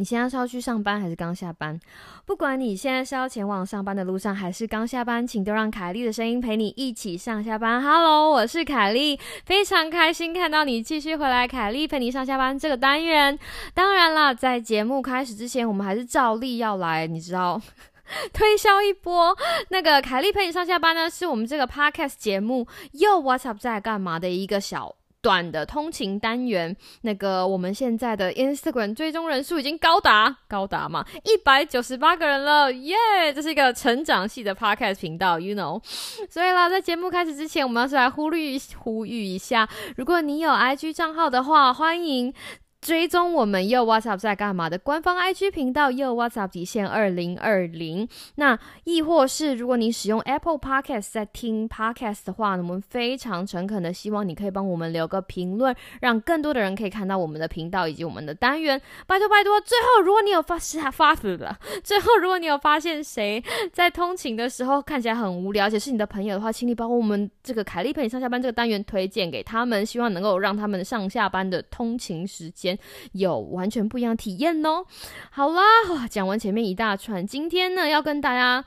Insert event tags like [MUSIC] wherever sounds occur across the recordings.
你现在是要去上班还是刚下班？不管你现在是要前往上班的路上，还是刚下班，请都让凯莉的声音陪你一起上下班。Hello，我是凯莉，非常开心看到你继续回来。凯莉陪你上下班这个单元，当然啦，在节目开始之前，我们还是照例要来，你知道，[LAUGHS] 推销一波。那个凯莉陪你上下班呢，是我们这个 Podcast 节目又 What's Up 在干嘛的一个小。短的通勤单元，那个我们现在的 Instagram 追踪人数已经高达高达嘛一百九十八个人了，耶！这是一个成长系的 Podcast 频道，You know。所以啦，在节目开始之前，我们要是来呼吁呼吁一下，如果你有 IG 账号的话，欢迎。追踪我们又 WhatsApp 在干嘛的官方 IG 频道又 WhatsApp 底线二零二零。那亦或是如果你使用 Apple Podcast 在听 Podcast 的话呢，我们非常诚恳的希望你可以帮我们留个评论，让更多的人可以看到我们的频道以及我们的单元。拜托拜托！最后，如果你有发是发死了，最后如果你有发现谁在通勤的时候看起来很无聊，而且是你的朋友的话，请你把我们这个凯丽陪你上下班这个单元推荐给他们，希望能够让他们上下班的通勤时间。有完全不一样体验哦。好啦，讲完前面一大串，今天呢要跟大家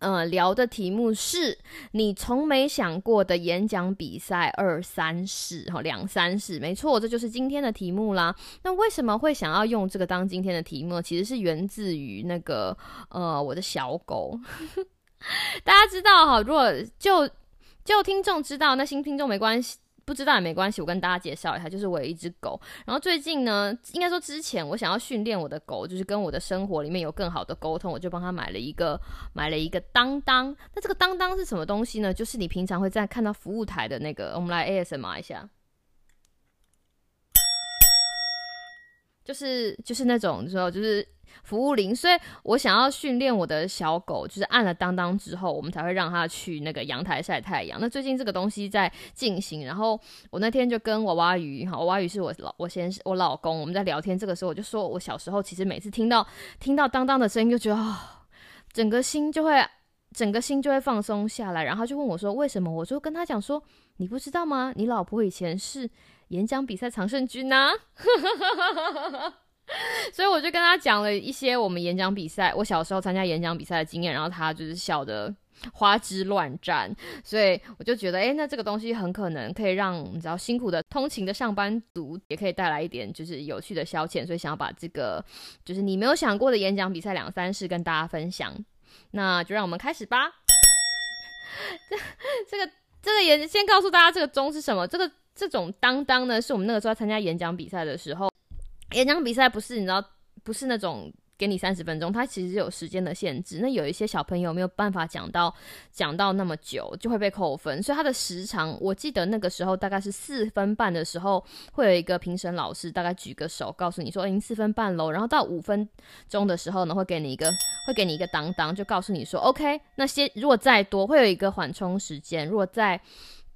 呃聊的题目是你从没想过的演讲比赛二三事哈两三事，没错，这就是今天的题目啦。那为什么会想要用这个当今天的题目？其实是源自于那个呃我的小狗。[LAUGHS] 大家知道哈，如果就就听众知道，那新听众没关系。不知道也没关系，我跟大家介绍一下，就是我有一只狗。然后最近呢，应该说之前我想要训练我的狗，就是跟我的生活里面有更好的沟通，我就帮他买了一个买了一个当当。那这个当当是什么东西呢？就是你平常会在看到服务台的那个，我们来 ASMR 一下，就是就是那种时候就是。服务铃，所以我想要训练我的小狗，就是按了当当之后，我们才会让它去那个阳台晒太阳。那最近这个东西在进行，然后我那天就跟娃娃鱼，哈，娃娃鱼是我老我先我老公，我们在聊天，这个时候我就说我小时候其实每次听到听到当当的声音，就觉得啊，整个心就会整个心就会放松下来。然后就问我说为什么？我就跟他讲说，你不知道吗？你老婆以前是演讲比赛常胜军呐。[LAUGHS] 所以我就跟他讲了一些我们演讲比赛，我小时候参加演讲比赛的经验，然后他就是笑得花枝乱颤，所以我就觉得，哎，那这个东西很可能可以让你知道辛苦的通勤的上班族也可以带来一点就是有趣的消遣，所以想要把这个就是你没有想过的演讲比赛两三事跟大家分享，那就让我们开始吧。[LAUGHS] 这这个这个演先告诉大家这个钟是什么，这个这种当当呢，是我们那个时候参加演讲比赛的时候。演讲比赛不是你知道，不是那种给你三十分钟，它其实有时间的限制。那有一些小朋友没有办法讲到讲到那么久，就会被扣分。所以它的时长，我记得那个时候大概是四分半的时候，会有一个评审老师大概举个手，告诉你说已经四分半喽。然后到五分钟的时候呢，会给你一个 [LAUGHS] 会给你一个当当，就告诉你说 OK。那些如果再多，会有一个缓冲时间。如果再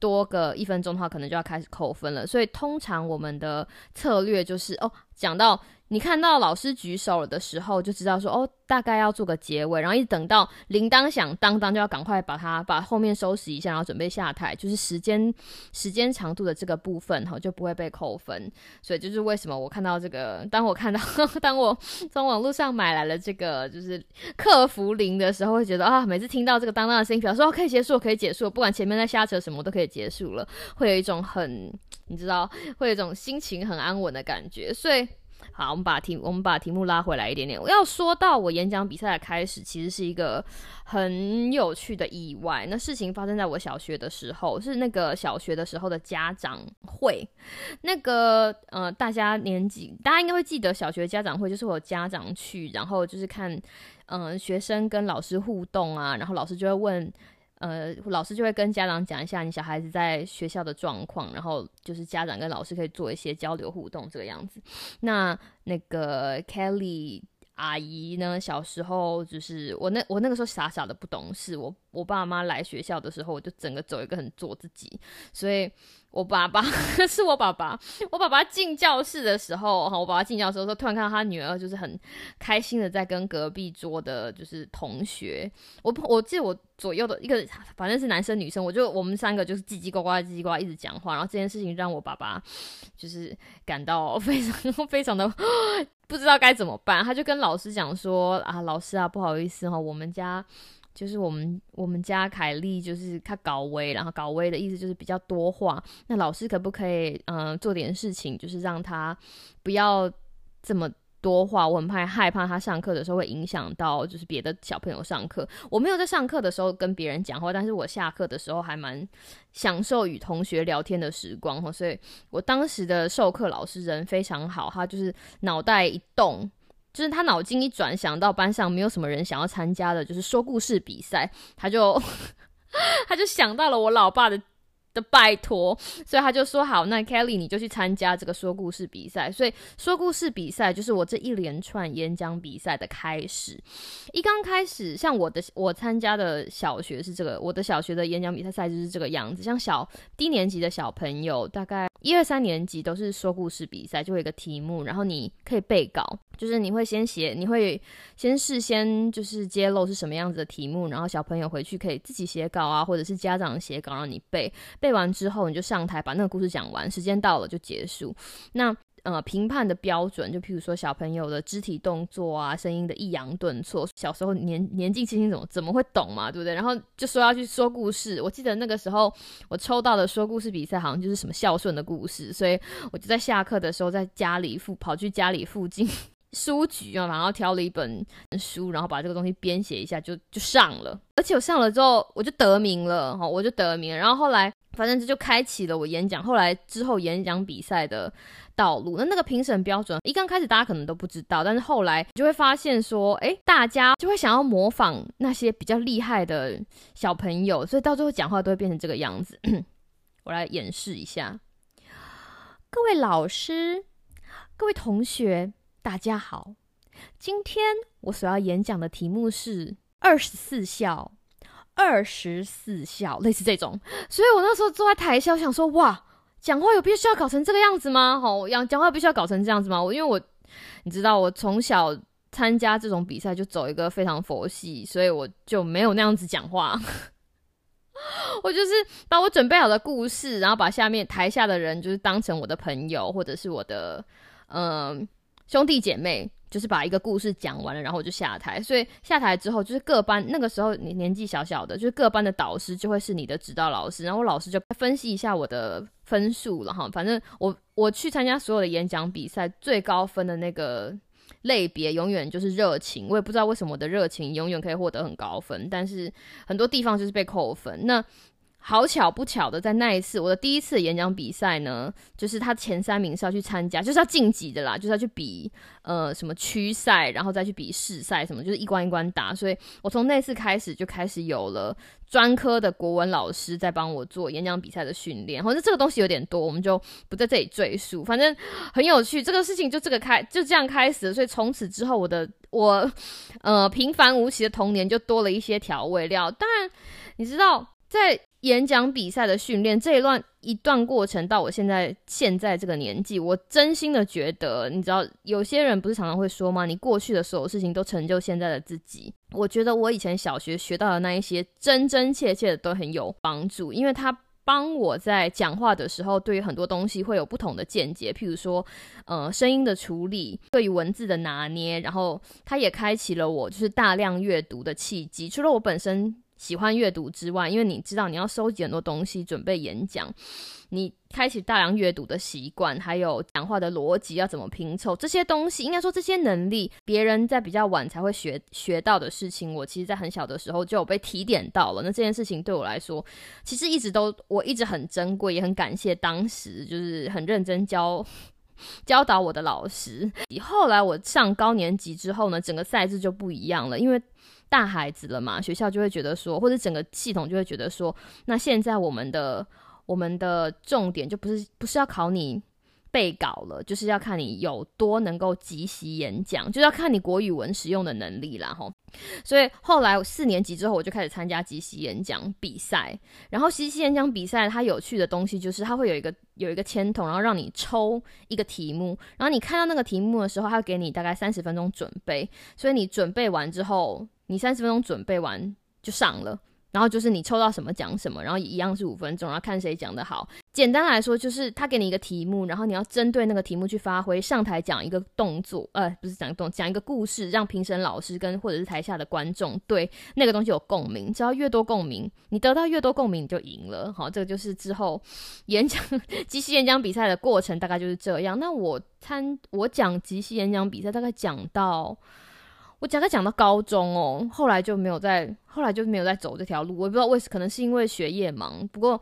多个一分钟的话，可能就要开始扣分了。所以通常我们的策略就是哦，讲到。你看到老师举手的时候，就知道说哦，大概要做个结尾，然后一直等到铃铛响当当，就要赶快把它把后面收拾一下，然后准备下台，就是时间时间长度的这个部分哈，就不会被扣分。所以就是为什么我看到这个，当我看到 [LAUGHS] 当我从网络上买来了这个就是客服铃的时候，会觉得啊，每次听到这个当当的声音，表示哦可以结束，可以结束，不管前面在瞎扯什么都可以结束了，会有一种很你知道，会有一种心情很安稳的感觉，所以。好，我们把题我们把题目拉回来一点点。我要说到我演讲比赛的开始，其实是一个很有趣的意外。那事情发生在我小学的时候，是那个小学的时候的家长会。那个呃，大家年纪大家应该会记得，小学家长会就是我家长去，然后就是看嗯学生跟老师互动啊，然后老师就会问。呃，老师就会跟家长讲一下你小孩子在学校的状况，然后就是家长跟老师可以做一些交流互动这个样子。那那个 Kelly 阿姨呢，小时候就是我那我那个时候傻傻的不懂事，我我爸妈来学校的时候，我就整个走一个很做自己，所以。我爸爸 [LAUGHS] 是我爸爸，我爸爸进教室的时候，哈，我爸爸进教室的时候，突然看到他女儿就是很开心的在跟隔壁桌的，就是同学，我我记得我左右的一个，反正是男生女生，我就我们三个就是叽叽呱呱叽叽呱一直讲话，然后这件事情让我爸爸就是感到 [LAUGHS] 非常 [LAUGHS] 非常的。不知道该怎么办，他就跟老师讲说啊，老师啊，不好意思哈，我们家就是我们我们家凯莉就是他搞微，然后搞微的意思就是比较多话，那老师可不可以嗯做点事情，就是让他不要这么。多话，我很怕害怕他上课的时候会影响到就是别的小朋友上课。我没有在上课的时候跟别人讲话，但是我下课的时候还蛮享受与同学聊天的时光哈。所以我当时的授课老师人非常好，他就是脑袋一动，就是他脑筋一转，想到班上没有什么人想要参加的，就是说故事比赛，他就 [LAUGHS] 他就想到了我老爸的。的拜托，所以他就说好，那 Kelly 你就去参加这个说故事比赛。所以说故事比赛就是我这一连串演讲比赛的开始。一刚开始，像我的我参加的小学是这个，我的小学的演讲比赛赛制是这个样子。像小低年级的小朋友，大概一二三年级都是说故事比赛，就会一个题目，然后你可以背稿，就是你会先写，你会先事先就是揭露是什么样子的题目，然后小朋友回去可以自己写稿啊，或者是家长写稿让你背。背完之后，你就上台把那个故事讲完，时间到了就结束。那呃，评判的标准，就譬如说小朋友的肢体动作啊，声音的抑扬顿挫，小时候年年纪轻轻怎么怎么会懂嘛，对不对？然后就说要去说故事。我记得那个时候我抽到的说故事比赛，好像就是什么孝顺的故事，所以我就在下课的时候在家里附跑去家里附近。[LAUGHS] 书局啊，然后挑了一本书，然后把这个东西编写一下，就就上了。而且我上了之后，我就得名了，哈，我就得名。然后后来，反正这就开启了我演讲，后来之后演讲比赛的道路。那那个评审标准，一刚开始大家可能都不知道，但是后来就会发现说，哎，大家就会想要模仿那些比较厉害的小朋友，所以到最后讲话都会变成这个样子。[CLEARS THROAT] 我来演示一下，各位老师，各位同学。大家好，今天我所要演讲的题目是二十四孝，二十四孝，类似这种。所以我那时候坐在台下，我想说，哇，讲话有必须要搞成这个样子吗？吼，讲讲话必须要搞成这样子吗？我因为我，你知道，我从小参加这种比赛就走一个非常佛系，所以我就没有那样子讲话。[LAUGHS] 我就是把我准备好的故事，然后把下面台下的人就是当成我的朋友，或者是我的，嗯。兄弟姐妹就是把一个故事讲完了，然后我就下台。所以下台之后，就是各班那个时候你年纪小小的，就是各班的导师就会是你的指导老师，然后老师就分析一下我的分数了哈。反正我我去参加所有的演讲比赛，最高分的那个类别永远就是热情。我也不知道为什么我的热情永远可以获得很高分，但是很多地方就是被扣分。那好巧不巧的，在那一次我的第一次演讲比赛呢，就是他前三名是要去参加，就是要晋级的啦，就是要去比呃什么区赛，然后再去比市赛什么，就是一关一关打。所以我从那次开始就开始有了专科的国文老师在帮我做演讲比赛的训练。或者这个东西有点多，我们就不在这里赘述。反正很有趣，这个事情就这个开就这样开始。所以从此之后，我的我呃平凡无奇的童年就多了一些调味料。当然，你知道在。演讲比赛的训练这一段一段过程，到我现在现在这个年纪，我真心的觉得，你知道，有些人不是常常会说吗？你过去的所有事情都成就现在的自己。我觉得我以前小学学到的那一些，真真切切的都很有帮助，因为他帮我在讲话的时候，对于很多东西会有不同的见解。譬如说，呃，声音的处理，对于文字的拿捏，然后他也开启了我就是大量阅读的契机。除了我本身。喜欢阅读之外，因为你知道你要收集很多东西准备演讲，你开启大量阅读的习惯，还有讲话的逻辑要怎么拼凑这些东西，应该说这些能力，别人在比较晚才会学学到的事情，我其实在很小的时候就有被提点到了。那这件事情对我来说，其实一直都我一直很珍贵，也很感谢当时就是很认真教教导我的老师。后来我上高年级之后呢，整个赛制就不一样了，因为。大孩子了嘛，学校就会觉得说，或者整个系统就会觉得说，那现在我们的我们的重点就不是不是要考你背稿了，就是要看你有多能够即席演讲，就是要看你国语文使用的能力啦，吼。所以后来四年级之后，我就开始参加即席演讲比赛。然后即席演讲比赛它有趣的东西就是它会有一个有一个签筒，然后让你抽一个题目，然后你看到那个题目的时候，它会给你大概三十分钟准备。所以你准备完之后。你三十分钟准备完就上了，然后就是你抽到什么讲什么，然后一样是五分钟，然后看谁讲的好。简单来说，就是他给你一个题目，然后你要针对那个题目去发挥，上台讲一个动作，呃，不是讲动，讲一个故事，让评审老师跟或者是台下的观众对那个东西有共鸣。只要越多共鸣，你得到越多共鸣，你就赢了。好，这个就是之后演讲即兴演讲比赛的过程，大概就是这样。那我参我讲即兴演讲比赛，大概讲到我大概讲到高中哦，后来就没有再，后来就没有再走这条路。我也不知道为什，可能是因为学业忙。不过。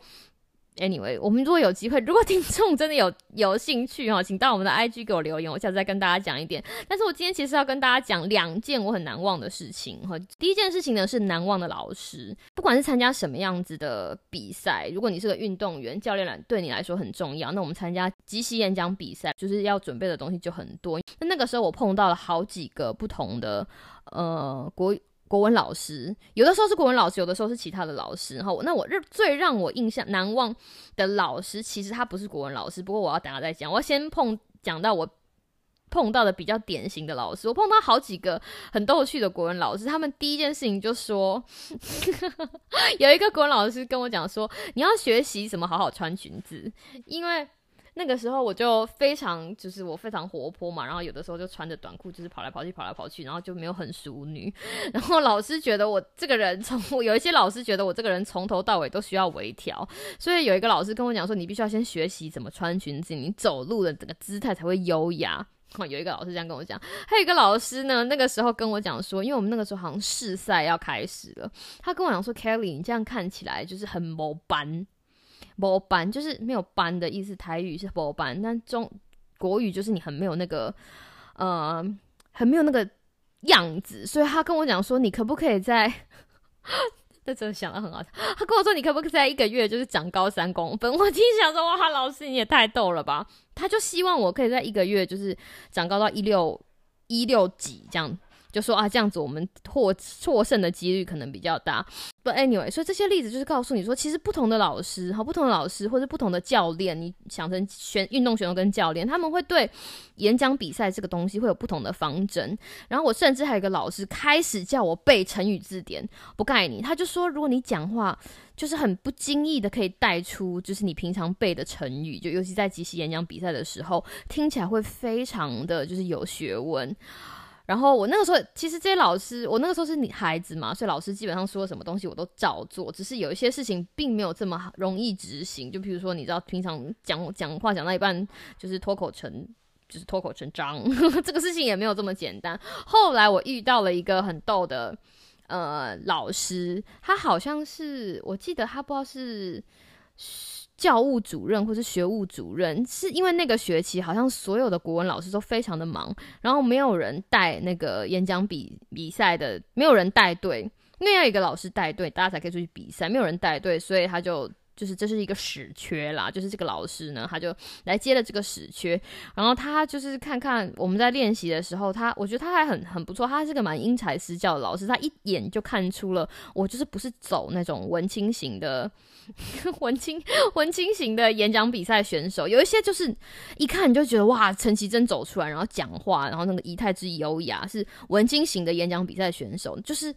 Anyway，我们如果有机会，如果 [LAUGHS] 听众真的有有兴趣哈，请到我们的 IG 给我留言，我下次再跟大家讲一点。但是我今天其实要跟大家讲两件我很难忘的事情哈。第一件事情呢是难忘的老师，不管是参加什么样子的比赛，如果你是个运动员，教练来对你来说很重要。那我们参加即席演讲比赛，就是要准备的东西就很多。那那个时候我碰到了好几个不同的呃国。国文老师有的时候是国文老师，有的时候是其他的老师。然后，那我最让我印象难忘的老师，其实他不是国文老师。不过我要等下再讲，我要先碰讲到我碰到的比较典型的老师。我碰到好几个很逗趣的国文老师，他们第一件事情就说，[LAUGHS] 有一个国文老师跟我讲说，你要学习怎么好好穿裙子，因为。那个时候我就非常，就是我非常活泼嘛，然后有的时候就穿着短裤，就是跑来跑去，跑来跑去，然后就没有很淑女。[LAUGHS] 然后老师觉得我这个人从，有一些老师觉得我这个人从头到尾都需要微调，所以有一个老师跟我讲说，你必须要先学习怎么穿裙子，你走路的整个姿态才会优雅。有一个老师这样跟我讲，还有一个老师呢，那个时候跟我讲说，因为我们那个时候好像试赛要开始了，他跟我讲说，Kelly，你这样看起来就是很模班。波班就是没有班的意思，台语是波班，但中国语就是你很没有那个呃，很没有那个样子。所以他跟我讲说，你可不可以在？[LAUGHS] 这真的想的很好。他跟我说，你可不可以在一个月就是长高三公分？我听想说，哇，老师你也太逗了吧！他就希望我可以在一个月就是长高到一六一六几这样。就说啊，这样子我们获获胜的几率可能比较大。But anyway，所以这些例子就是告诉你说，其实不同的老师和不同的老师或者不同的教练，你想成选运动选手跟教练，他们会对演讲比赛这个东西会有不同的方针。然后我甚至还有一个老师开始叫我背成语字典，不盖你，他就说，如果你讲话就是很不经意的可以带出，就是你平常背的成语，就尤其在即席演讲比赛的时候，听起来会非常的就是有学问。然后我那个时候，其实这些老师，我那个时候是你孩子嘛，所以老师基本上说什么东西我都照做，只是有一些事情并没有这么容易执行。就比如说，你知道，平常讲讲话讲到一半，就是脱口成，就是脱口成章，[LAUGHS] 这个事情也没有这么简单。后来我遇到了一个很逗的呃老师，他好像是，我记得他不知道是。教务主任或是学务主任，是因为那个学期好像所有的国文老师都非常的忙，然后没有人带那个演讲比比赛的，没有人带队，因为要一个老师带队，大家才可以出去比赛，没有人带队，所以他就。就是这是一个屎缺啦，就是这个老师呢，他就来接了这个屎缺，然后他就是看看我们在练习的时候，他我觉得他还很很不错，他是个蛮因材施教的老师，他一眼就看出了我就是不是走那种文青型的 [LAUGHS] 文青文青型的演讲比赛选手，有一些就是一看你就觉得哇，陈绮贞走出来，然后讲话，然后那个仪态之优雅，是文青型的演讲比赛选手，就是。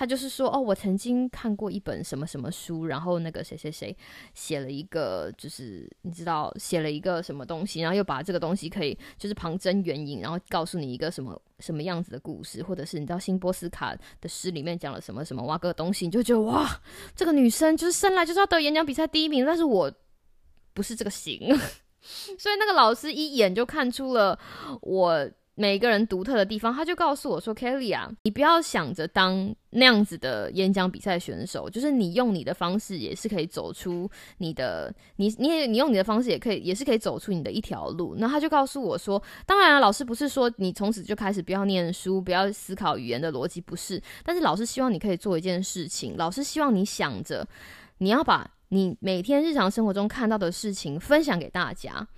他就是说，哦，我曾经看过一本什么什么书，然后那个谁谁谁写了一个，就是你知道写了一个什么东西，然后又把这个东西可以就是旁征援引，然后告诉你一个什么什么样子的故事，或者是你知道辛波斯卡的诗里面讲了什么什么哇个东西，你就觉得哇，这个女生就是生来就是要得演讲比赛第一名，但是我不是这个型，[LAUGHS] 所以那个老师一眼就看出了我。每个人独特的地方，他就告诉我说：“Kelly 啊，你不要想着当那样子的演讲比赛选手，就是你用你的方式也是可以走出你的，你你你用你的方式也可以，也是可以走出你的一条路。”那他就告诉我说：“当然啊，老师不是说你从此就开始不要念书，不要思考语言的逻辑，不是。但是老师希望你可以做一件事情，老师希望你想着你要把你每天日常生活中看到的事情分享给大家。”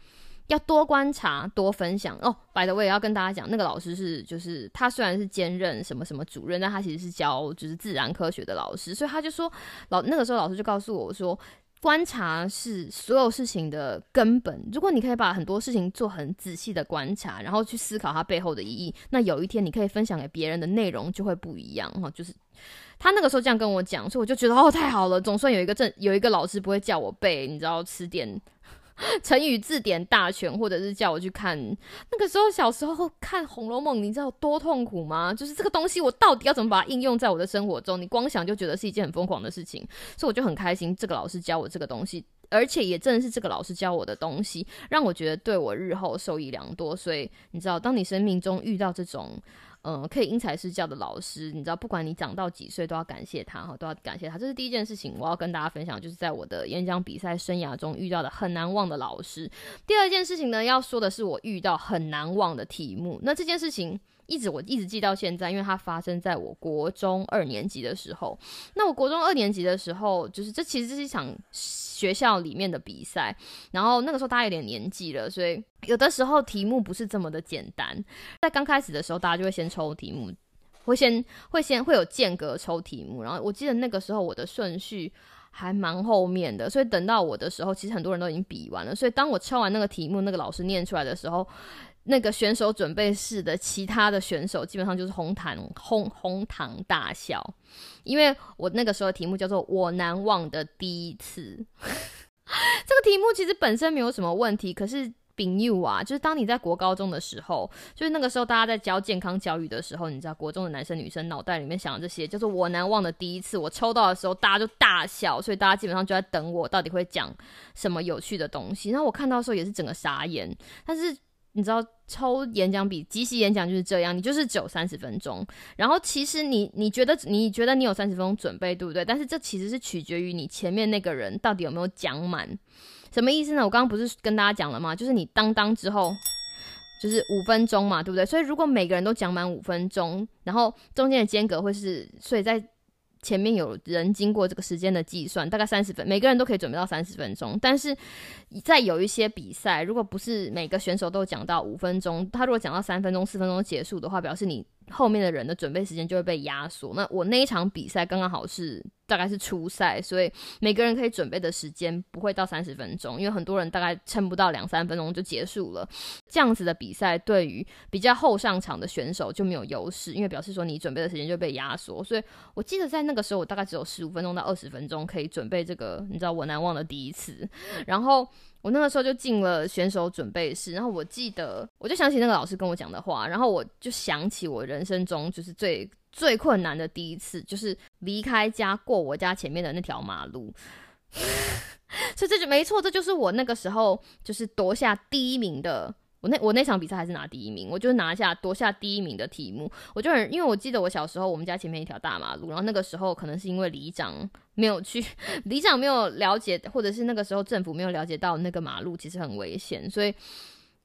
要多观察，多分享哦。摆的我也要跟大家讲，那个老师是，就是他虽然是兼任什么什么主任，但他其实是教就是自然科学的老师，所以他就说老那个时候老师就告诉我说，观察是所有事情的根本。如果你可以把很多事情做很仔细的观察，然后去思考它背后的意义，那有一天你可以分享给别人的内容就会不一样哈。就是他那个时候这样跟我讲，所以我就觉得哦，太好了，总算有一个正有一个老师不会叫我背，你知道词典。[LAUGHS] 成语字典大全，或者是叫我去看。那个时候小时候看《红楼梦》，你知道多痛苦吗？就是这个东西，我到底要怎么把它应用在我的生活中？你光想就觉得是一件很疯狂的事情，所以我就很开心。这个老师教我这个东西，而且也正是这个老师教我的东西，让我觉得对我日后受益良多。所以你知道，当你生命中遇到这种。嗯，可以因材施教的老师，你知道，不管你长到几岁，都要感谢他哈，都要感谢他。这是第一件事情，我要跟大家分享，就是在我的演讲比赛生涯中遇到的很难忘的老师。第二件事情呢，要说的是我遇到很难忘的题目。那这件事情。一直我一直记到现在，因为它发生在我国中二年级的时候。那我国中二年级的时候，就是这其实是一场学校里面的比赛。然后那个时候大家有点年纪了，所以有的时候题目不是这么的简单。在刚开始的时候，大家就会先抽题目，会先会先会有间隔抽题目。然后我记得那个时候我的顺序还蛮后面的，所以等到我的时候，其实很多人都已经比完了。所以当我抽完那个题目，那个老师念出来的时候。那个选手准备室的其他的选手基本上就是哄堂哄哄堂大笑，因为我那个时候题目叫做“我难忘的第一次”。[LAUGHS] 这个题目其实本身没有什么问题，可是丙 you 啊，就是当你在国高中的时候，就是那个时候大家在教健康教育的时候，你知道国中的男生女生脑袋里面想的这些，就是“我难忘的第一次”。我抽到的时候，大家就大笑，所以大家基本上就在等我到底会讲什么有趣的东西。然后我看到的时候也是整个傻眼，但是。你知道抽演讲比即席演讲就是这样，你就是只有三十分钟。然后其实你你觉得你觉得你有三十分钟准备，对不对？但是这其实是取决于你前面那个人到底有没有讲满。什么意思呢？我刚刚不是跟大家讲了吗？就是你当当之后就是五分钟嘛，对不对？所以如果每个人都讲满五分钟，然后中间的间隔会是，所以在。前面有人经过这个时间的计算，大概三十分，每个人都可以准备到三十分钟。但是在有一些比赛，如果不是每个选手都讲到五分钟，他如果讲到三分钟、四分钟结束的话，表示你。后面的人的准备时间就会被压缩。那我那一场比赛刚刚好是大概是初赛，所以每个人可以准备的时间不会到三十分钟，因为很多人大概撑不到两三分钟就结束了。这样子的比赛对于比较后上场的选手就没有优势，因为表示说你准备的时间就被压缩。所以我记得在那个时候，我大概只有十五分钟到二十分钟可以准备这个，你知道我难忘的第一次。然后。我那个时候就进了选手准备室，然后我记得，我就想起那个老师跟我讲的话，然后我就想起我人生中就是最最困难的第一次，就是离开家过我家前面的那条马路，[LAUGHS] 所以这就没错，这就是我那个时候就是夺下第一名的。我那我那场比赛还是拿第一名，我就拿下夺下第一名的题目，我就很因为我记得我小时候我们家前面一条大马路，然后那个时候可能是因为里长没有去，[LAUGHS] 里长没有了解，或者是那个时候政府没有了解到那个马路其实很危险，所以。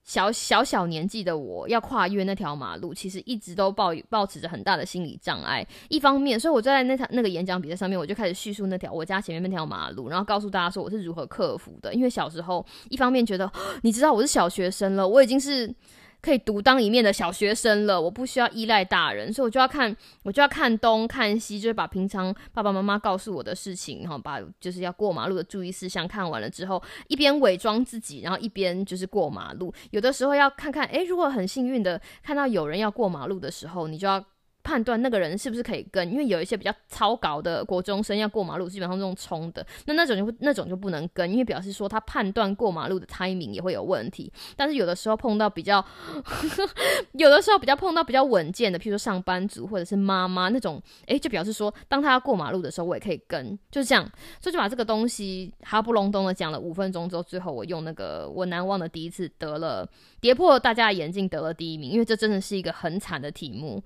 小小小年纪的我要跨越那条马路，其实一直都抱抱持着很大的心理障碍。一方面，所以我就在那场那个演讲比赛上面，我就开始叙述那条我家前面那条马路，然后告诉大家说我是如何克服的。因为小时候，一方面觉得 [GASPS] 你知道我是小学生了，我已经是。可以独当一面的小学生了，我不需要依赖大人，所以我就要看，我就要看东看西，就是把平常爸爸妈妈告诉我的事情，然后把就是要过马路的注意事项看完了之后，一边伪装自己，然后一边就是过马路。有的时候要看看，诶，如果很幸运的看到有人要过马路的时候，你就要。判断那个人是不是可以跟，因为有一些比较超高的国中生要过马路，基本上是用冲的，那那种就会那种就不能跟，因为表示说他判断过马路的 timing 也会有问题。但是有的时候碰到比较，[LAUGHS] 有的时候比较 [LAUGHS] 碰到比较稳健的，譬如说上班族或者是妈妈那种，诶，就表示说当他要过马路的时候，我也可以跟，就是这样。所以就把这个东西哈不隆咚的讲了五分钟之后，最后我用那个我难忘的第一次得了跌破大家的眼镜，得了第一名，因为这真的是一个很惨的题目。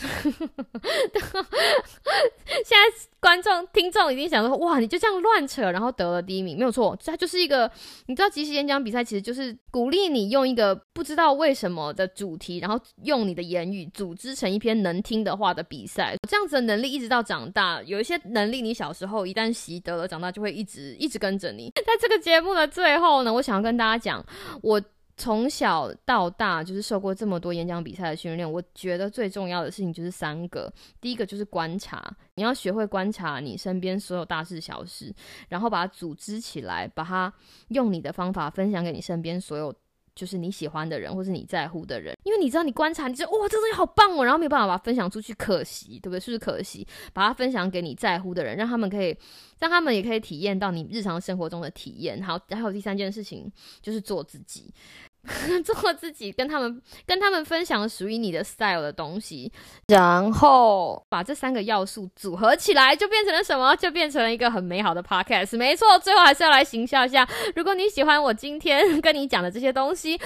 [LAUGHS] 现在观众、听众已经想说：“哇，你就这样乱扯，然后得了第一名，没有错。它就是一个，你知道，即时演讲比赛其实就是鼓励你用一个不知道为什么的主题，然后用你的言语组织成一篇能听的话的比赛。这样子的能力一直到长大，有一些能力你小时候一旦习得了，长大就会一直一直跟着你。在这个节目的最后呢，我想要跟大家讲，我。从小到大就是受过这么多演讲比赛的训练，我觉得最重要的事情就是三个。第一个就是观察，你要学会观察你身边所有大事小事，然后把它组织起来，把它用你的方法分享给你身边所有。就是你喜欢的人，或是你在乎的人，因为你知道你观察，你就哇，这东西好棒哦，然后没有办法把它分享出去，可惜，对不对？是不是可惜？把它分享给你在乎的人，让他们可以，让他们也可以体验到你日常生活中的体验。好，还有第三件事情就是做自己。[LAUGHS] 做自己，跟他们跟他们分享属于你的 style 的东西，然后把这三个要素组合起来，就变成了什么？就变成了一个很美好的 podcast。没错，最后还是要来行销一下。如果你喜欢我今天跟你讲的这些东西，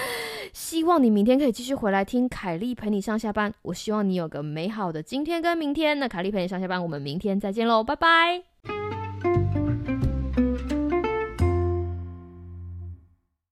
希望你明天可以继续回来听凯莉陪你上下班。我希望你有个美好的今天跟明天。那凯莉陪你上下班，我们明天再见喽，拜拜。